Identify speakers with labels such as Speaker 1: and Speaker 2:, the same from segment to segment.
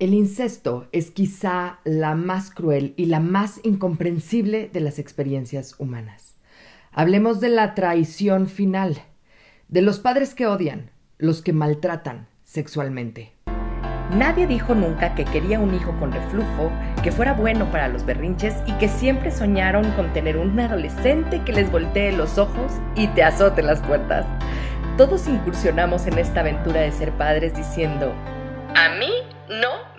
Speaker 1: El incesto es quizá la más cruel y la más incomprensible de las experiencias humanas. Hablemos de la traición final, de los padres que odian, los que maltratan sexualmente.
Speaker 2: Nadie dijo nunca que quería un hijo con reflujo, que fuera bueno para los berrinches y que siempre soñaron con tener un adolescente que les voltee los ojos y te azote las puertas. Todos incursionamos en esta aventura de ser padres diciendo, a mí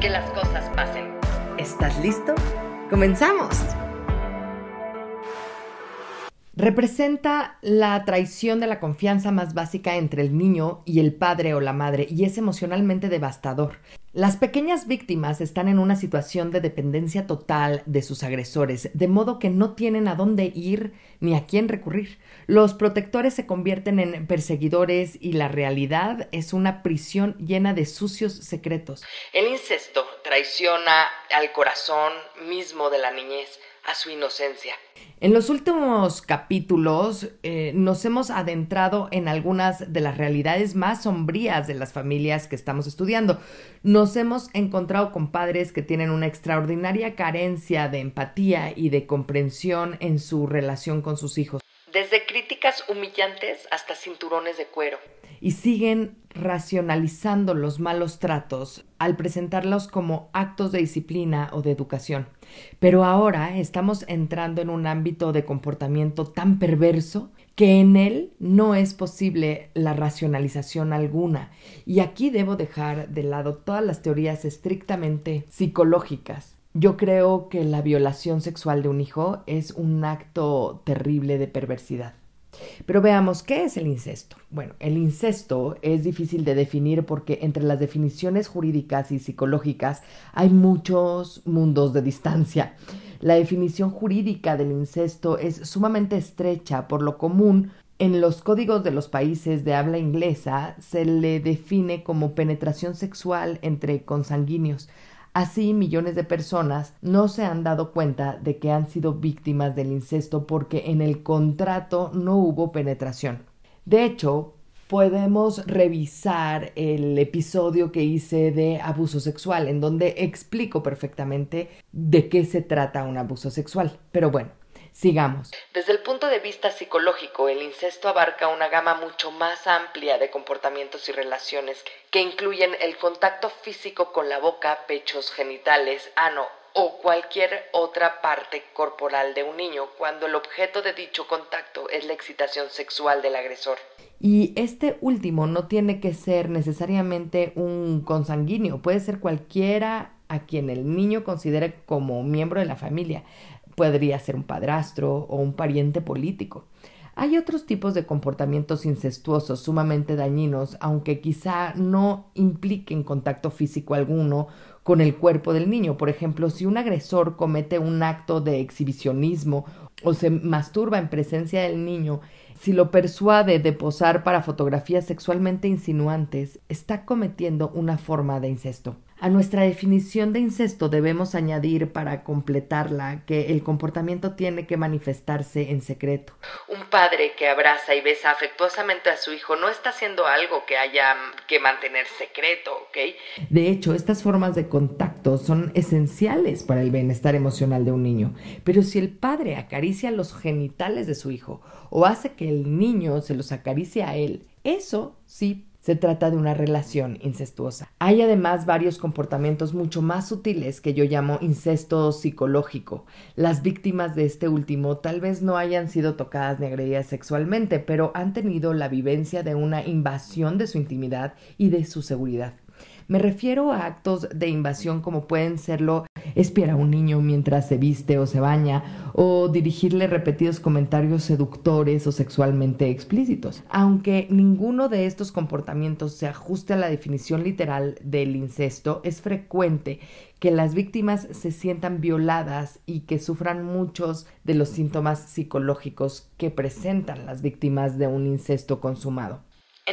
Speaker 2: que las cosas pasen. ¿Estás listo? ¡Comenzamos!
Speaker 1: Representa la traición de la confianza más básica entre el niño y el padre o la madre y es emocionalmente devastador. Las pequeñas víctimas están en una situación de dependencia total de sus agresores, de modo que no tienen a dónde ir ni a quién recurrir. Los protectores se convierten en perseguidores y la realidad es una prisión llena de sucios secretos.
Speaker 2: El incesto traiciona al corazón mismo de la niñez a su inocencia.
Speaker 1: En los últimos capítulos eh, nos hemos adentrado en algunas de las realidades más sombrías de las familias que estamos estudiando. Nos hemos encontrado con padres que tienen una extraordinaria carencia de empatía y de comprensión en su relación con sus hijos.
Speaker 2: Desde críticas humillantes hasta cinturones de cuero.
Speaker 1: Y siguen racionalizando los malos tratos al presentarlos como actos de disciplina o de educación. Pero ahora estamos entrando en un ámbito de comportamiento tan perverso que en él no es posible la racionalización alguna. Y aquí debo dejar de lado todas las teorías estrictamente psicológicas. Yo creo que la violación sexual de un hijo es un acto terrible de perversidad. Pero veamos, ¿qué es el incesto? Bueno, el incesto es difícil de definir porque entre las definiciones jurídicas y psicológicas hay muchos mundos de distancia. La definición jurídica del incesto es sumamente estrecha, por lo común en los códigos de los países de habla inglesa se le define como penetración sexual entre consanguíneos. Así, millones de personas no se han dado cuenta de que han sido víctimas del incesto porque en el contrato no hubo penetración. De hecho, podemos revisar el episodio que hice de abuso sexual, en donde explico perfectamente de qué se trata un abuso sexual. Pero bueno, Sigamos.
Speaker 2: Desde el punto de vista psicológico, el incesto abarca una gama mucho más amplia de comportamientos y relaciones que incluyen el contacto físico con la boca, pechos, genitales, ano o cualquier otra parte corporal de un niño cuando el objeto de dicho contacto es la excitación sexual del agresor.
Speaker 1: Y este último no tiene que ser necesariamente un consanguíneo, puede ser cualquiera a quien el niño considere como miembro de la familia podría ser un padrastro o un pariente político. Hay otros tipos de comportamientos incestuosos sumamente dañinos, aunque quizá no impliquen contacto físico alguno con el cuerpo del niño. Por ejemplo, si un agresor comete un acto de exhibicionismo o se masturba en presencia del niño, si lo persuade de posar para fotografías sexualmente insinuantes, está cometiendo una forma de incesto. A nuestra definición de incesto debemos añadir para completarla que el comportamiento tiene que manifestarse en secreto.
Speaker 2: Un padre que abraza y besa afectuosamente a su hijo no está haciendo algo que haya que mantener secreto, ¿ok?
Speaker 1: De hecho, estas formas de contacto son esenciales para el bienestar emocional de un niño. Pero si el padre acaricia los genitales de su hijo o hace que el niño se los acaricie a él, eso sí se trata de una relación incestuosa. Hay además varios comportamientos mucho más sutiles que yo llamo incesto psicológico. Las víctimas de este último tal vez no hayan sido tocadas ni agredidas sexualmente, pero han tenido la vivencia de una invasión de su intimidad y de su seguridad. Me refiero a actos de invasión como pueden serlo espiar a un niño mientras se viste o se baña, o dirigirle repetidos comentarios seductores o sexualmente explícitos. Aunque ninguno de estos comportamientos se ajuste a la definición literal del incesto, es frecuente que las víctimas se sientan violadas y que sufran muchos de los síntomas psicológicos que presentan las víctimas de un incesto consumado.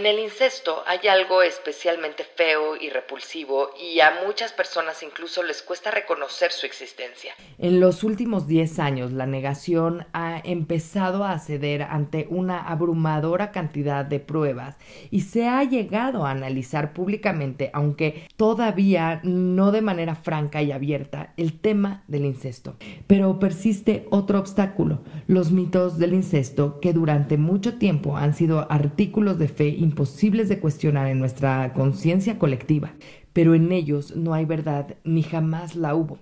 Speaker 2: En el incesto hay algo especialmente feo y repulsivo y a muchas personas incluso les cuesta reconocer su existencia.
Speaker 1: En los últimos 10 años la negación ha empezado a ceder ante una abrumadora cantidad de pruebas y se ha llegado a analizar públicamente, aunque todavía no de manera franca y abierta, el tema del incesto. Pero persiste otro obstáculo, los mitos del incesto que durante mucho tiempo han sido artículos de fe imposibles de cuestionar en nuestra conciencia colectiva, pero en ellos no hay verdad ni jamás la hubo.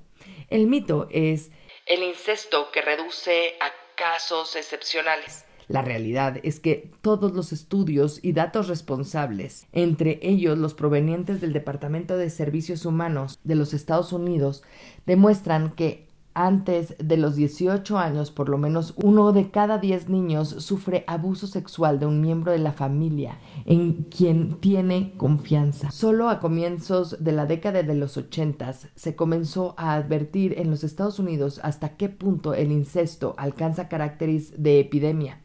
Speaker 1: El mito es
Speaker 2: el incesto que reduce a casos excepcionales.
Speaker 1: La realidad es que todos los estudios y datos responsables, entre ellos los provenientes del Departamento de Servicios Humanos de los Estados Unidos, demuestran que antes de los 18 años, por lo menos uno de cada 10 niños sufre abuso sexual de un miembro de la familia en quien tiene confianza. Solo a comienzos de la década de los 80 se comenzó a advertir en los Estados Unidos hasta qué punto el incesto alcanza caracteres de epidemia.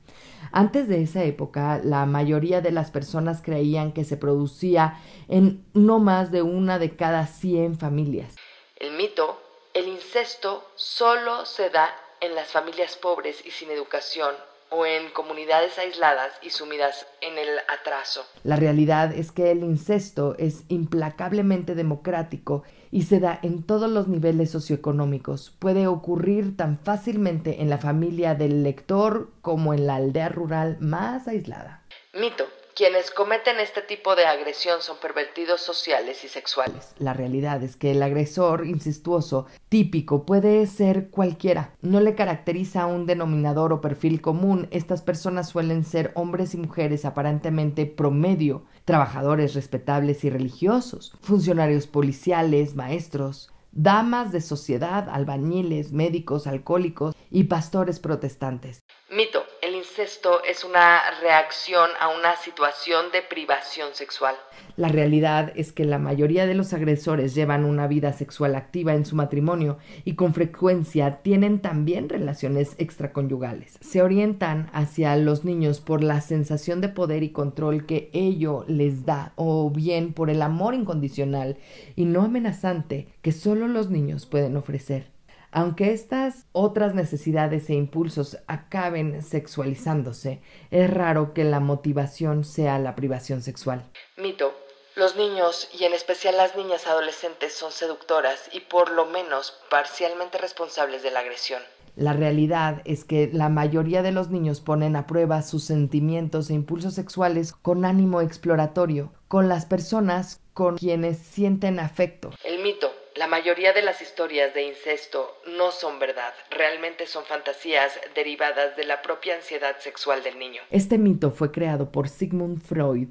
Speaker 1: Antes de esa época, la mayoría de las personas creían que se producía en no más de una de cada 100 familias.
Speaker 2: El mito el incesto solo se da en las familias pobres y sin educación o en comunidades aisladas y sumidas en el atraso.
Speaker 1: La realidad es que el incesto es implacablemente democrático y se da en todos los niveles socioeconómicos. Puede ocurrir tan fácilmente en la familia del lector como en la aldea rural más aislada.
Speaker 2: Mito. Quienes cometen este tipo de agresión son pervertidos sociales y sexuales.
Speaker 1: La realidad es que el agresor incestuoso típico puede ser cualquiera. No le caracteriza un denominador o perfil común. Estas personas suelen ser hombres y mujeres aparentemente promedio, trabajadores respetables y religiosos, funcionarios policiales, maestros, damas de sociedad, albañiles, médicos, alcohólicos y pastores protestantes.
Speaker 2: Mito. El incesto es una reacción a una situación de privación sexual.
Speaker 1: La realidad es que la mayoría de los agresores llevan una vida sexual activa en su matrimonio y con frecuencia tienen también relaciones extraconyugales. Se orientan hacia los niños por la sensación de poder y control que ello les da o bien por el amor incondicional y no amenazante que solo los niños pueden ofrecer. Aunque estas otras necesidades e impulsos acaben sexualizándose, es raro que la motivación sea la privación sexual.
Speaker 2: Mito. Los niños, y en especial las niñas adolescentes, son seductoras y por lo menos parcialmente responsables de la agresión.
Speaker 1: La realidad es que la mayoría de los niños ponen a prueba sus sentimientos e impulsos sexuales con ánimo exploratorio, con las personas con quienes sienten afecto.
Speaker 2: El mito la mayoría de las historias de incesto no son verdad, realmente son fantasías derivadas de la propia ansiedad sexual del niño.
Speaker 1: Este mito fue creado por Sigmund Freud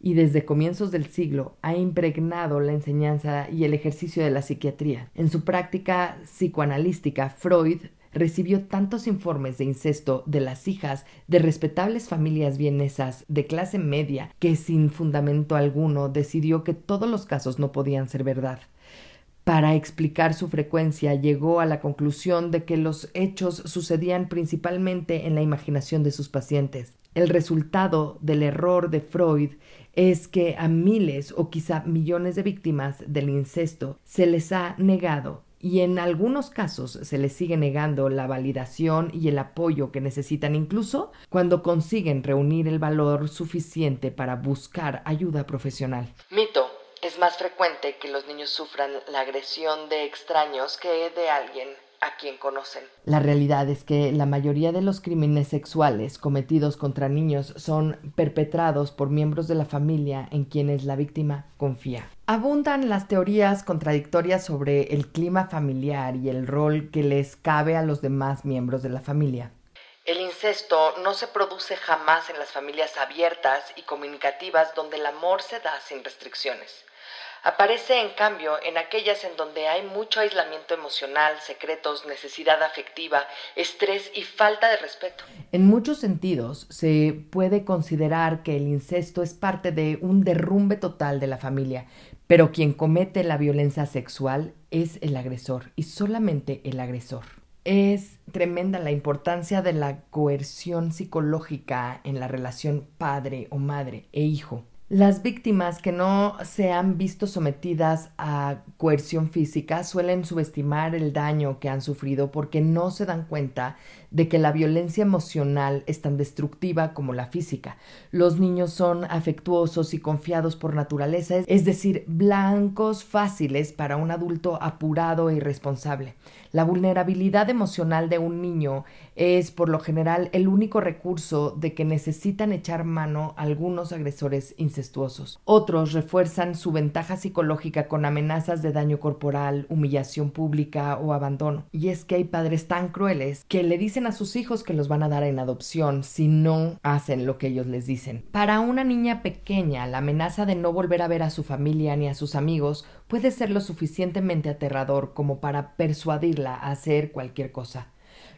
Speaker 1: y desde comienzos del siglo ha impregnado la enseñanza y el ejercicio de la psiquiatría. En su práctica psicoanalística, Freud recibió tantos informes de incesto de las hijas de respetables familias vienesas de clase media que sin fundamento alguno decidió que todos los casos no podían ser verdad. Para explicar su frecuencia llegó a la conclusión de que los hechos sucedían principalmente en la imaginación de sus pacientes. El resultado del error de Freud es que a miles o quizá millones de víctimas del incesto se les ha negado y en algunos casos se les sigue negando la validación y el apoyo que necesitan incluso cuando consiguen reunir el valor suficiente para buscar ayuda profesional.
Speaker 2: Más frecuente que los niños sufran la agresión de extraños que de alguien a quien conocen.
Speaker 1: La realidad es que la mayoría de los crímenes sexuales cometidos contra niños son perpetrados por miembros de la familia en quienes la víctima confía. Abundan las teorías contradictorias sobre el clima familiar y el rol que les cabe a los demás miembros de la familia.
Speaker 2: El incesto no se produce jamás en las familias abiertas y comunicativas donde el amor se da sin restricciones.
Speaker 1: Aparece, en cambio, en aquellas en donde hay mucho aislamiento emocional, secretos, necesidad afectiva, estrés y falta de respeto. En muchos sentidos, se puede considerar que el incesto es parte de un derrumbe total de la familia, pero quien comete la violencia sexual es el agresor y solamente el agresor. Es tremenda la importancia de la coerción psicológica en la relación padre o madre e hijo. Las víctimas que no se han visto sometidas a coerción física suelen subestimar el daño que han sufrido porque no se dan cuenta de que la violencia emocional es tan destructiva como la física. Los niños son afectuosos y confiados por naturaleza, es decir, blancos fáciles para un adulto apurado e irresponsable. La vulnerabilidad emocional de un niño es, por lo general, el único recurso de que necesitan echar mano algunos agresores incestuosos. Otros refuerzan su ventaja psicológica con amenazas de daño corporal, humillación pública o abandono. Y es que hay padres tan crueles que le dicen a sus hijos que los van a dar en adopción si no hacen lo que ellos les dicen. Para una niña pequeña, la amenaza de no volver a ver a su familia ni a sus amigos puede ser lo suficientemente aterrador como para persuadirla a hacer cualquier cosa.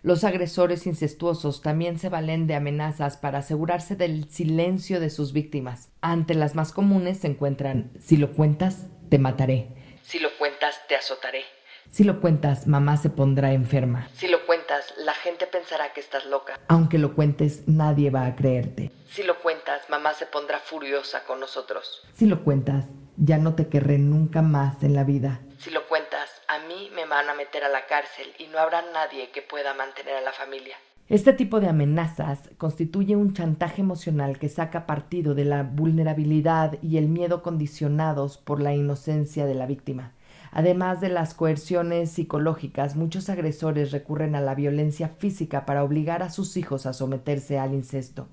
Speaker 1: Los agresores incestuosos también se valen de amenazas para asegurarse del silencio de sus víctimas. Ante las más comunes se encuentran si lo cuentas, te mataré. Si lo cuentas, te azotaré. Si lo cuentas, mamá se pondrá enferma. Si lo cuentas, la gente pensará que estás loca. Aunque lo cuentes, nadie va a creerte. Si lo cuentas, mamá se pondrá furiosa con nosotros. Si lo cuentas, ya no te querré nunca más en la vida. Si lo cuentas, a mí me van a meter a la cárcel y no habrá nadie que pueda mantener a la familia. Este tipo de amenazas constituye un chantaje emocional que saca partido de la vulnerabilidad y el miedo condicionados por la inocencia de la víctima. Además de las coerciones psicológicas, muchos agresores recurren a la violencia física para obligar a sus hijos a someterse al incesto.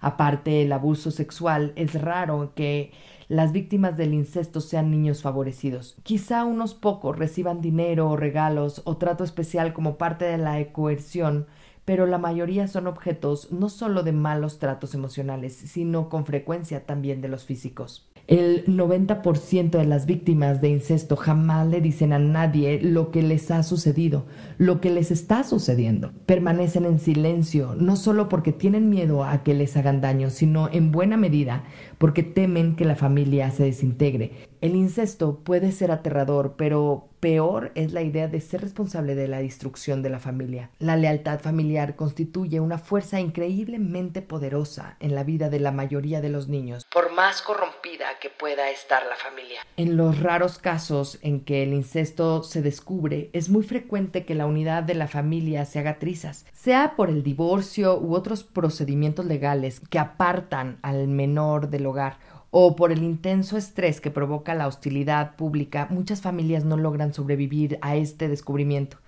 Speaker 1: Aparte del abuso sexual, es raro que las víctimas del incesto sean niños favorecidos. Quizá unos pocos reciban dinero o regalos o trato especial como parte de la coerción, pero la mayoría son objetos no solo de malos tratos emocionales, sino con frecuencia también de los físicos. El 90% de las víctimas de incesto jamás le dicen a nadie lo que les ha sucedido, lo que les está sucediendo. Permanecen en silencio, no solo porque tienen miedo a que les hagan daño, sino en buena medida porque temen que la familia se desintegre. El incesto puede ser aterrador, pero peor es la idea de ser responsable de la destrucción de la familia. La lealtad familiar constituye una fuerza increíblemente poderosa en la vida de la mayoría de los niños, por más corrompida que pueda estar la familia. En los raros casos en que el incesto se descubre, es muy frecuente que la unidad de la familia se haga trizas, sea por el divorcio u otros procedimientos legales que apartan al menor del hogar o por el intenso estrés que provoca la hostilidad pública, muchas familias no logran sobrevivir a este descubrimiento.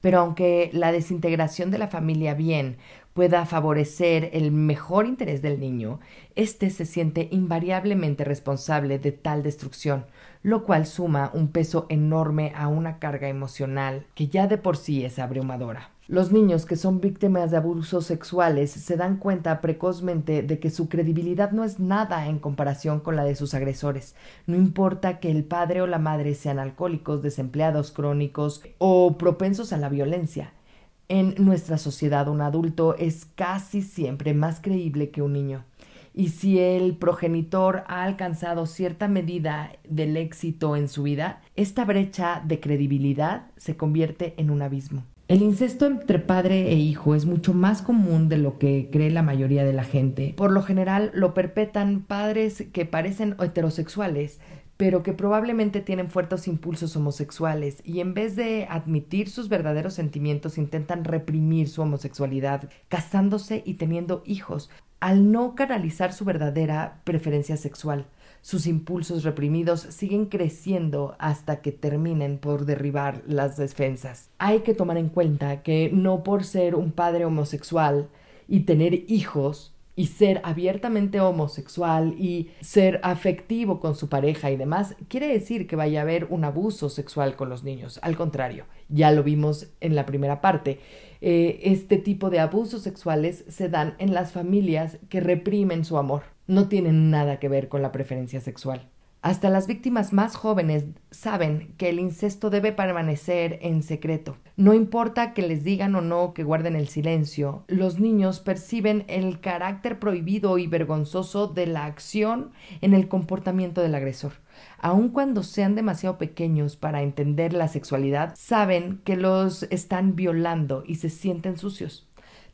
Speaker 1: Pero aunque la desintegración de la familia bien pueda favorecer el mejor interés del niño, éste se siente invariablemente responsable de tal destrucción, lo cual suma un peso enorme a una carga emocional que ya de por sí es abrumadora. Los niños que son víctimas de abusos sexuales se dan cuenta precozmente de que su credibilidad no es nada en comparación con la de sus agresores. No importa que el padre o la madre sean alcohólicos, desempleados crónicos o propensos a la violencia. En nuestra sociedad un adulto es casi siempre más creíble que un niño. Y si el progenitor ha alcanzado cierta medida del éxito en su vida, esta brecha de credibilidad se convierte en un abismo. El incesto entre padre e hijo es mucho más común de lo que cree la mayoría de la gente. Por lo general lo perpetran padres que parecen heterosexuales, pero que probablemente tienen fuertes impulsos homosexuales y en vez de admitir sus verdaderos sentimientos intentan reprimir su homosexualidad, casándose y teniendo hijos, al no canalizar su verdadera preferencia sexual sus impulsos reprimidos siguen creciendo hasta que terminen por derribar las defensas. Hay que tomar en cuenta que no por ser un padre homosexual y tener hijos y ser abiertamente homosexual y ser afectivo con su pareja y demás, quiere decir que vaya a haber un abuso sexual con los niños. Al contrario, ya lo vimos en la primera parte. Eh, este tipo de abusos sexuales se dan en las familias que reprimen su amor no tienen nada que ver con la preferencia sexual. Hasta las víctimas más jóvenes saben que el incesto debe permanecer en secreto. No importa que les digan o no que guarden el silencio, los niños perciben el carácter prohibido y vergonzoso de la acción en el comportamiento del agresor. Aun cuando sean demasiado pequeños para entender la sexualidad, saben que los están violando y se sienten sucios.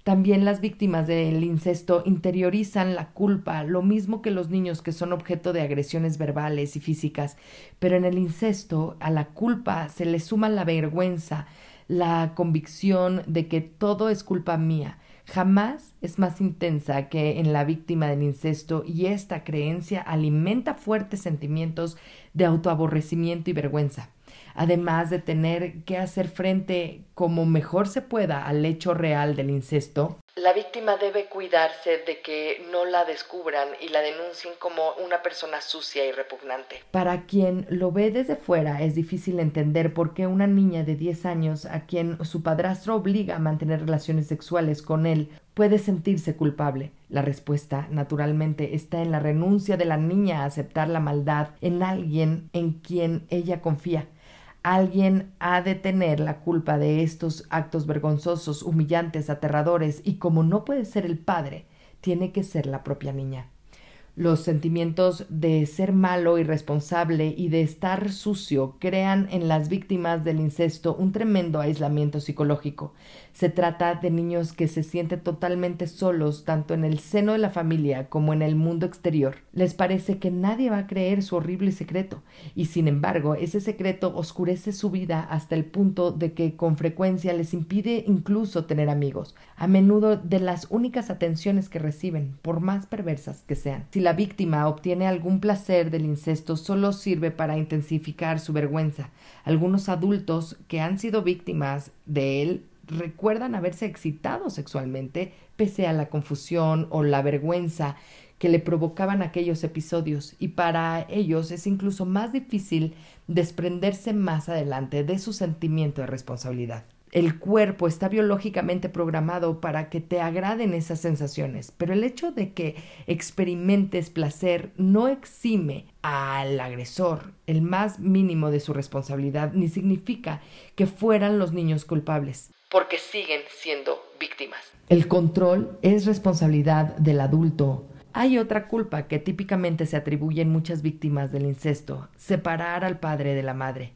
Speaker 1: También las víctimas del incesto interiorizan la culpa, lo mismo que los niños que son objeto de agresiones verbales y físicas, pero en el incesto a la culpa se le suma la vergüenza, la convicción de que todo es culpa mía. Jamás es más intensa que en la víctima del incesto y esta creencia alimenta fuertes sentimientos de autoaborrecimiento y vergüenza además de tener que hacer frente como mejor se pueda al hecho real del incesto, la víctima debe cuidarse de que no la descubran y la denuncien como una persona sucia y repugnante. Para quien lo ve desde fuera es difícil entender por qué una niña de 10 años a quien su padrastro obliga a mantener relaciones sexuales con él puede sentirse culpable. La respuesta, naturalmente, está en la renuncia de la niña a aceptar la maldad en alguien en quien ella confía Alguien ha de tener la culpa de estos actos vergonzosos, humillantes, aterradores, y como no puede ser el padre, tiene que ser la propia niña. Los sentimientos de ser malo, irresponsable y de estar sucio crean en las víctimas del incesto un tremendo aislamiento psicológico. Se trata de niños que se sienten totalmente solos tanto en el seno de la familia como en el mundo exterior. Les parece que nadie va a creer su horrible secreto y sin embargo ese secreto oscurece su vida hasta el punto de que con frecuencia les impide incluso tener amigos, a menudo de las únicas atenciones que reciben, por más perversas que sean la víctima obtiene algún placer del incesto solo sirve para intensificar su vergüenza. Algunos adultos que han sido víctimas de él recuerdan haberse excitado sexualmente pese a la confusión o la vergüenza que le provocaban aquellos episodios y para ellos es incluso más difícil desprenderse más adelante de su sentimiento de responsabilidad el cuerpo está biológicamente programado para que te agraden esas sensaciones, pero el hecho de que experimentes placer no exime al agresor el más mínimo de su responsabilidad, ni significa que fueran los niños culpables, porque siguen siendo víctimas. El control es responsabilidad del adulto. Hay otra culpa que típicamente se atribuye en muchas víctimas del incesto, separar al padre de la madre.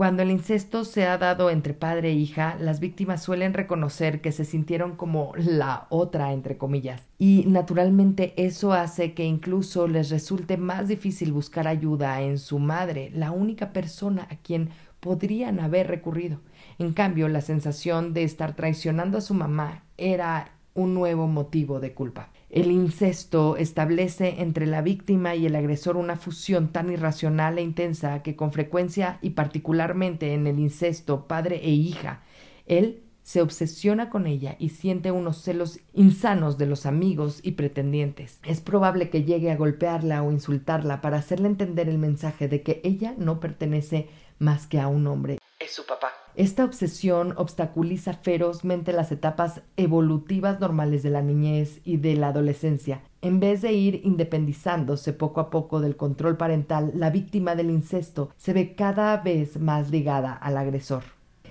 Speaker 1: Cuando el incesto se ha dado entre padre e hija, las víctimas suelen reconocer que se sintieron como la otra, entre comillas, y naturalmente eso hace que incluso les resulte más difícil buscar ayuda en su madre, la única persona a quien podrían haber recurrido. En cambio, la sensación de estar traicionando a su mamá era un nuevo motivo de culpa. El incesto establece entre la víctima y el agresor una fusión tan irracional e intensa que con frecuencia y particularmente en el incesto padre e hija, él se obsesiona con ella y siente unos celos insanos de los amigos y pretendientes. Es probable que llegue a golpearla o insultarla para hacerle entender el mensaje de que ella no pertenece más que a un hombre. Es su papá. Esta obsesión obstaculiza ferozmente las etapas evolutivas normales de la niñez y de la adolescencia. En vez de ir independizándose poco a poco del control parental, la víctima del incesto se ve cada vez más ligada al agresor.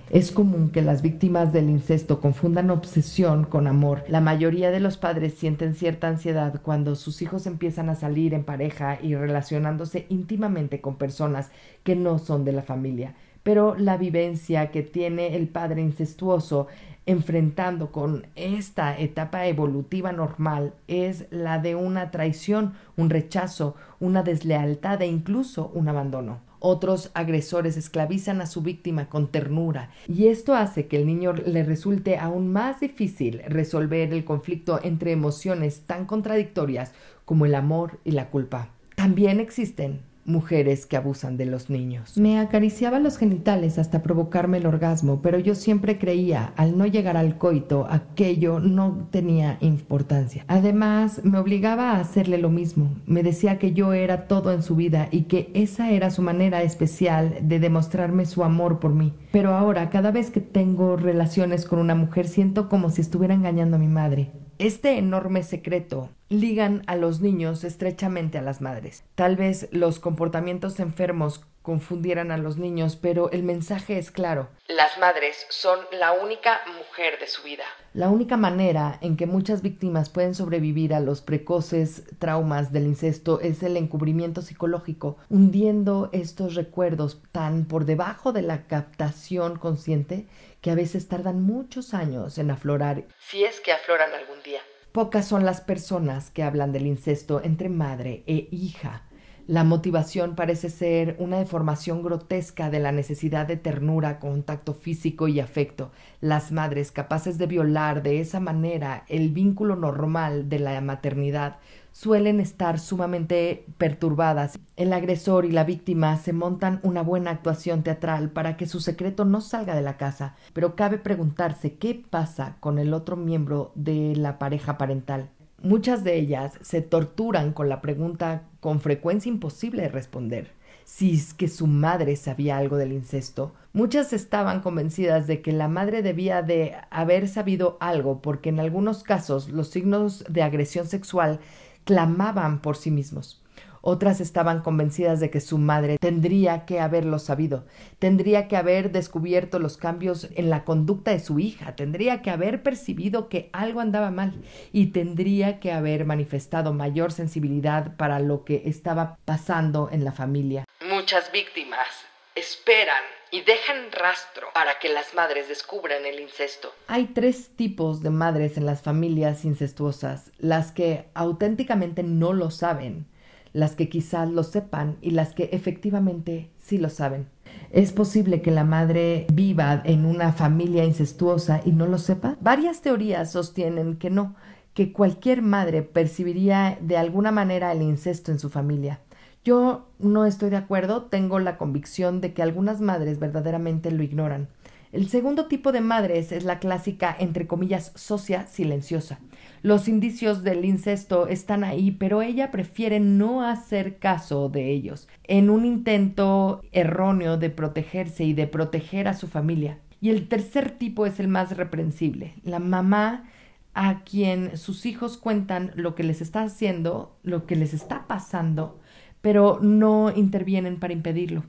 Speaker 1: Es común que las víctimas del incesto confundan obsesión con amor. La mayoría de los padres sienten cierta ansiedad cuando sus hijos empiezan a salir en pareja y relacionándose íntimamente con personas que no son de la familia pero la vivencia que tiene el padre incestuoso enfrentando con esta etapa evolutiva normal es la de una traición, un rechazo, una deslealtad e incluso un abandono. Otros agresores esclavizan a su víctima con ternura y esto hace que el niño le resulte aún más difícil resolver el conflicto entre emociones tan contradictorias como el amor y la culpa. También existen mujeres que abusan de los niños. Me acariciaba los genitales hasta provocarme el orgasmo, pero yo siempre creía, al no llegar al coito, aquello no tenía importancia. Además, me obligaba a hacerle lo mismo. Me decía que yo era todo en su vida y que esa era su manera especial de demostrarme su amor por mí. Pero ahora, cada vez que tengo relaciones con una mujer, siento como si estuviera engañando a mi madre. Este enorme secreto ligan a los niños estrechamente a las madres. Tal vez los comportamientos enfermos confundieran a los niños, pero el mensaje es claro.
Speaker 2: Las madres son la única mujer de su vida.
Speaker 1: La única manera en que muchas víctimas pueden sobrevivir a los precoces traumas del incesto es el encubrimiento psicológico, hundiendo estos recuerdos tan por debajo de la captación consciente que a veces tardan muchos años en aflorar,
Speaker 2: si es que afloran algún día.
Speaker 1: Pocas son las personas que hablan del incesto entre madre e hija. La motivación parece ser una deformación grotesca de la necesidad de ternura, contacto físico y afecto. Las madres capaces de violar de esa manera el vínculo normal de la maternidad suelen estar sumamente perturbadas. El agresor y la víctima se montan una buena actuación teatral para que su secreto no salga de la casa, pero cabe preguntarse qué pasa con el otro miembro de la pareja parental. Muchas de ellas se torturan con la pregunta con frecuencia imposible de responder si es que su madre sabía algo del incesto. Muchas estaban convencidas de que la madre debía de haber sabido algo porque en algunos casos los signos de agresión sexual clamaban por sí mismos. Otras estaban convencidas de que su madre tendría que haberlo sabido, tendría que haber descubierto los cambios en la conducta de su hija, tendría que haber percibido que algo andaba mal y tendría que haber manifestado mayor sensibilidad para lo que estaba pasando en la familia.
Speaker 2: Muchas víctimas esperan y dejan rastro para que las madres descubran el incesto.
Speaker 1: Hay tres tipos de madres en las familias incestuosas, las que auténticamente no lo saben, las que quizás lo sepan y las que efectivamente sí lo saben. ¿Es posible que la madre viva en una familia incestuosa y no lo sepa? Varias teorías sostienen que no, que cualquier madre percibiría de alguna manera el incesto en su familia. Yo no estoy de acuerdo, tengo la convicción de que algunas madres verdaderamente lo ignoran. El segundo tipo de madres es la clásica, entre comillas, socia silenciosa. Los indicios del incesto están ahí, pero ella prefiere no hacer caso de ellos, en un intento erróneo de protegerse y de proteger a su familia. Y el tercer tipo es el más reprensible, la mamá a quien sus hijos cuentan lo que les está haciendo, lo que les está pasando, pero no intervienen para impedirlo.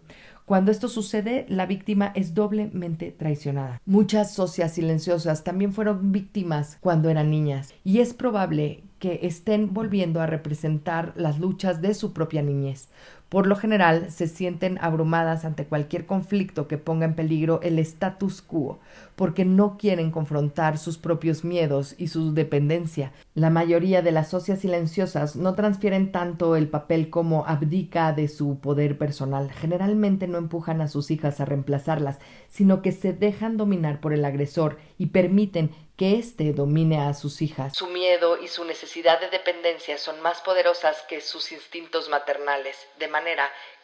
Speaker 1: Cuando esto sucede, la víctima es doblemente traicionada. Muchas socias silenciosas también fueron víctimas cuando eran niñas y es probable que estén volviendo a representar las luchas de su propia niñez. Por lo general, se sienten abrumadas ante cualquier conflicto que ponga en peligro el status quo, porque no quieren confrontar sus propios miedos y su dependencia. La mayoría de las socias silenciosas no transfieren tanto el papel como abdica de su poder personal. Generalmente no empujan a sus hijas a reemplazarlas, sino que se dejan dominar por el agresor y permiten que éste domine a sus hijas.
Speaker 2: Su miedo y su necesidad de dependencia son más poderosas que sus instintos maternales,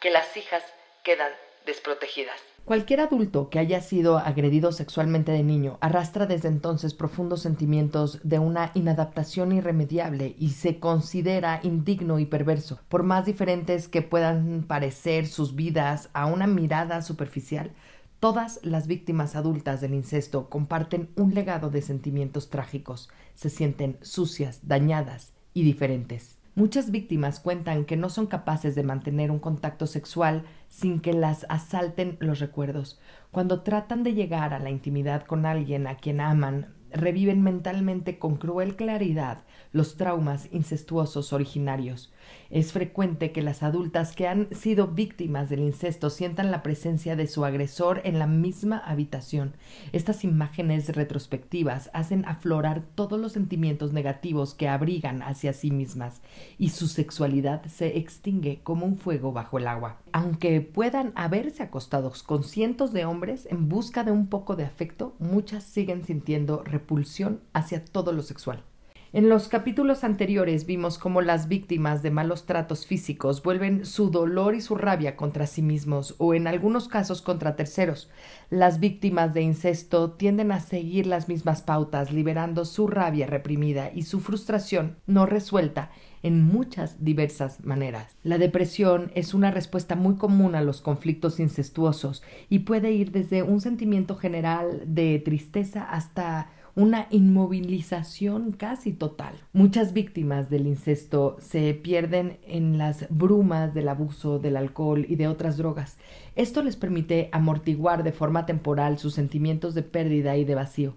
Speaker 2: que las hijas quedan desprotegidas.
Speaker 1: Cualquier adulto que haya sido agredido sexualmente de niño arrastra desde entonces profundos sentimientos de una inadaptación irremediable y se considera indigno y perverso. Por más diferentes que puedan parecer sus vidas a una mirada superficial, Todas las víctimas adultas del incesto comparten un legado de sentimientos trágicos, se sienten sucias, dañadas y diferentes. Muchas víctimas cuentan que no son capaces de mantener un contacto sexual sin que las asalten los recuerdos. Cuando tratan de llegar a la intimidad con alguien a quien aman, reviven mentalmente con cruel claridad los traumas incestuosos originarios. Es frecuente que las adultas que han sido víctimas del incesto sientan la presencia de su agresor en la misma habitación. Estas imágenes retrospectivas hacen aflorar todos los sentimientos negativos que abrigan hacia sí mismas y su sexualidad se extingue como un fuego bajo el agua. Aunque puedan haberse acostados con cientos de hombres en busca de un poco de afecto, muchas siguen sintiendo repulsión hacia todo lo sexual. En los capítulos anteriores vimos cómo las víctimas de malos tratos físicos vuelven su dolor y su rabia contra sí mismos o en algunos casos contra terceros. Las víctimas de incesto tienden a seguir las mismas pautas, liberando su rabia reprimida y su frustración no resuelta en muchas diversas maneras. La depresión es una respuesta muy común a los conflictos incestuosos y puede ir desde un sentimiento general de tristeza hasta una inmovilización casi total. Muchas víctimas del incesto se pierden en las brumas del abuso del alcohol y de otras drogas. Esto les permite amortiguar de forma temporal sus sentimientos de pérdida y de vacío.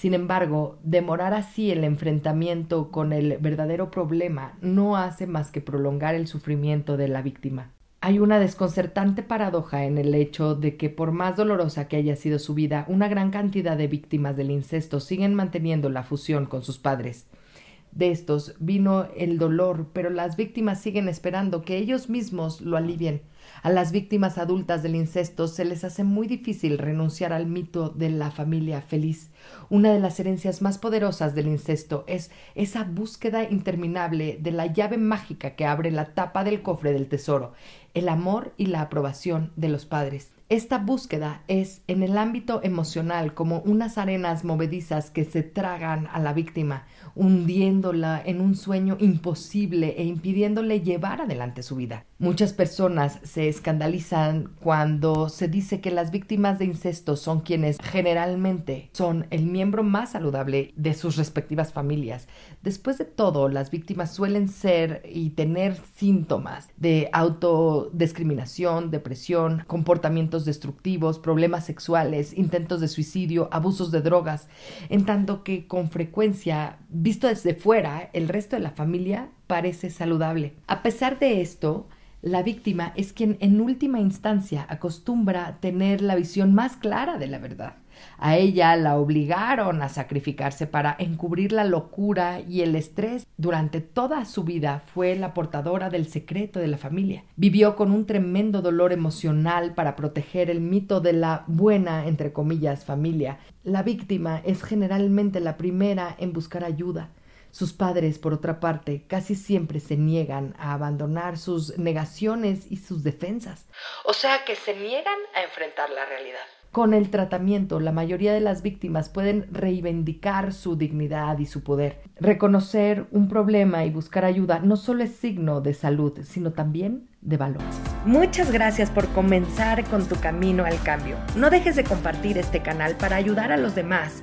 Speaker 1: Sin embargo, demorar así el enfrentamiento con el verdadero problema no hace más que prolongar el sufrimiento de la víctima. Hay una desconcertante paradoja en el hecho de que por más dolorosa que haya sido su vida, una gran cantidad de víctimas del incesto siguen manteniendo la fusión con sus padres. De estos vino el dolor, pero las víctimas siguen esperando que ellos mismos lo alivien. A las víctimas adultas del incesto se les hace muy difícil renunciar al mito de la familia feliz. Una de las herencias más poderosas del incesto es esa búsqueda interminable de la llave mágica que abre la tapa del cofre del tesoro, el amor y la aprobación de los padres. Esta búsqueda es en el ámbito emocional como unas arenas movedizas que se tragan a la víctima, hundiéndola en un sueño imposible e impidiéndole llevar adelante su vida. Muchas personas se escandalizan cuando se dice que las víctimas de incesto son quienes generalmente son el miembro más saludable de sus respectivas familias. Después de todo, las víctimas suelen ser y tener síntomas de autodiscriminación, depresión, comportamientos destructivos, problemas sexuales, intentos de suicidio, abusos de drogas, en tanto que con frecuencia, visto desde fuera, el resto de la familia parece saludable. A pesar de esto, la víctima es quien en última instancia acostumbra tener la visión más clara de la verdad. A ella la obligaron a sacrificarse para encubrir la locura y el estrés. Durante toda su vida fue la portadora del secreto de la familia. Vivió con un tremendo dolor emocional para proteger el mito de la buena, entre comillas, familia. La víctima es generalmente la primera en buscar ayuda. Sus padres, por otra parte, casi siempre se niegan a abandonar sus negaciones y sus defensas.
Speaker 2: O sea que se niegan a enfrentar la realidad.
Speaker 1: Con el tratamiento, la mayoría de las víctimas pueden reivindicar su dignidad y su poder. Reconocer un problema y buscar ayuda no solo es signo de salud, sino también de valor.
Speaker 2: Muchas gracias por comenzar con tu camino al cambio. No dejes de compartir este canal para ayudar a los demás